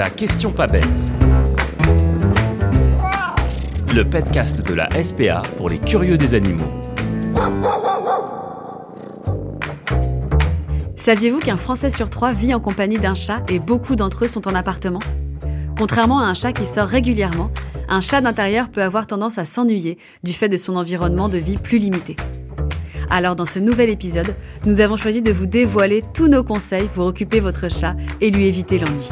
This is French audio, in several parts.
La question pas bête. Le podcast de la SPA pour les curieux des animaux. Saviez-vous qu'un Français sur trois vit en compagnie d'un chat et beaucoup d'entre eux sont en appartement? Contrairement à un chat qui sort régulièrement, un chat d'intérieur peut avoir tendance à s'ennuyer du fait de son environnement de vie plus limité. Alors dans ce nouvel épisode, nous avons choisi de vous dévoiler tous nos conseils pour occuper votre chat et lui éviter l'ennui.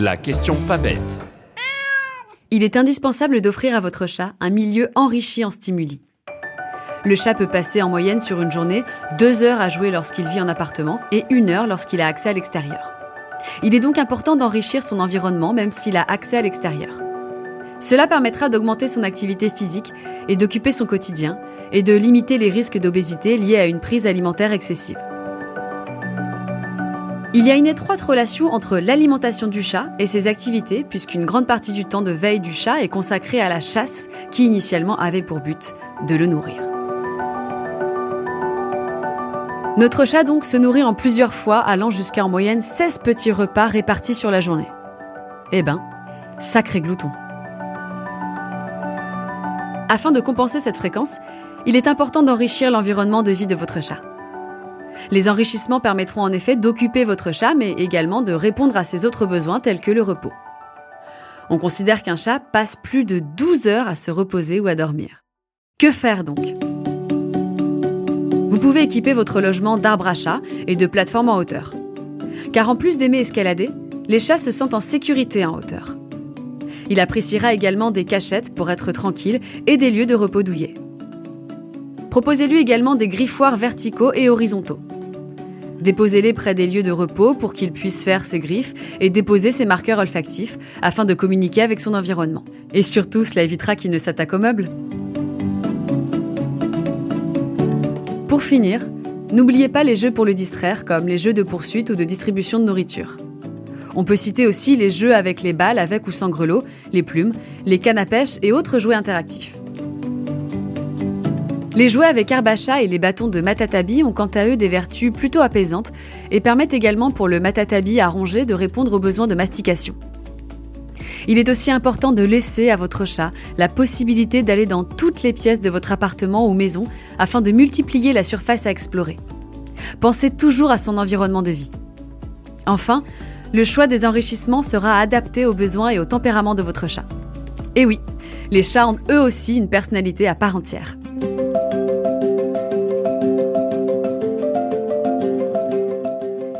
La question pas bête. Il est indispensable d'offrir à votre chat un milieu enrichi en stimuli. Le chat peut passer en moyenne sur une journée deux heures à jouer lorsqu'il vit en appartement et une heure lorsqu'il a accès à l'extérieur. Il est donc important d'enrichir son environnement même s'il a accès à l'extérieur. Cela permettra d'augmenter son activité physique et d'occuper son quotidien et de limiter les risques d'obésité liés à une prise alimentaire excessive. Il y a une étroite relation entre l'alimentation du chat et ses activités, puisqu'une grande partie du temps de veille du chat est consacrée à la chasse, qui initialement avait pour but de le nourrir. Notre chat donc se nourrit en plusieurs fois, allant jusqu'à en moyenne 16 petits repas répartis sur la journée. Eh ben, sacré glouton. Afin de compenser cette fréquence, il est important d'enrichir l'environnement de vie de votre chat. Les enrichissements permettront en effet d'occuper votre chat, mais également de répondre à ses autres besoins tels que le repos. On considère qu'un chat passe plus de 12 heures à se reposer ou à dormir. Que faire donc? Vous pouvez équiper votre logement d'arbres à chat et de plateformes en hauteur. Car en plus d'aimer escalader, les chats se sentent en sécurité en hauteur. Il appréciera également des cachettes pour être tranquille et des lieux de repos douillet. Proposez-lui également des griffoirs verticaux et horizontaux. Déposez-les près des lieux de repos pour qu'il puisse faire ses griffes et déposer ses marqueurs olfactifs afin de communiquer avec son environnement. Et surtout, cela évitera qu'il ne s'attaque aux meubles. Pour finir, n'oubliez pas les jeux pour le distraire comme les jeux de poursuite ou de distribution de nourriture. On peut citer aussi les jeux avec les balles avec ou sans grelot, les plumes, les cannes à pêche et autres jouets interactifs. Les jouets avec arbacha et les bâtons de matatabi ont quant à eux des vertus plutôt apaisantes et permettent également pour le matatabi à ronger de répondre aux besoins de mastication. Il est aussi important de laisser à votre chat la possibilité d'aller dans toutes les pièces de votre appartement ou maison afin de multiplier la surface à explorer. Pensez toujours à son environnement de vie. Enfin, le choix des enrichissements sera adapté aux besoins et au tempérament de votre chat. Et oui, les chats ont eux aussi une personnalité à part entière.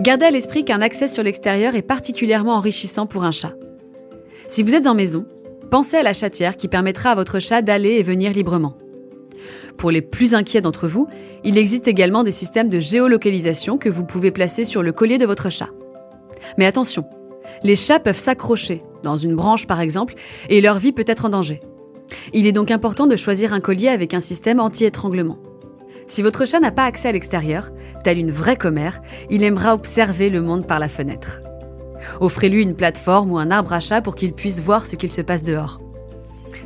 Gardez à l'esprit qu'un accès sur l'extérieur est particulièrement enrichissant pour un chat. Si vous êtes en maison, pensez à la chatière qui permettra à votre chat d'aller et venir librement. Pour les plus inquiets d'entre vous, il existe également des systèmes de géolocalisation que vous pouvez placer sur le collier de votre chat. Mais attention, les chats peuvent s'accrocher, dans une branche par exemple, et leur vie peut être en danger. Il est donc important de choisir un collier avec un système anti-étranglement. Si votre chat n'a pas accès à l'extérieur, tel une vraie commère, il aimera observer le monde par la fenêtre. Offrez-lui une plateforme ou un arbre à chat pour qu'il puisse voir ce qu'il se passe dehors.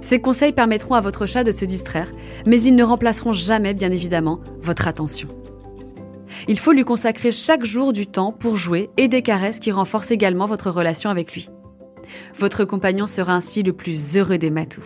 Ces conseils permettront à votre chat de se distraire, mais ils ne remplaceront jamais, bien évidemment, votre attention. Il faut lui consacrer chaque jour du temps pour jouer et des caresses qui renforcent également votre relation avec lui. Votre compagnon sera ainsi le plus heureux des matous.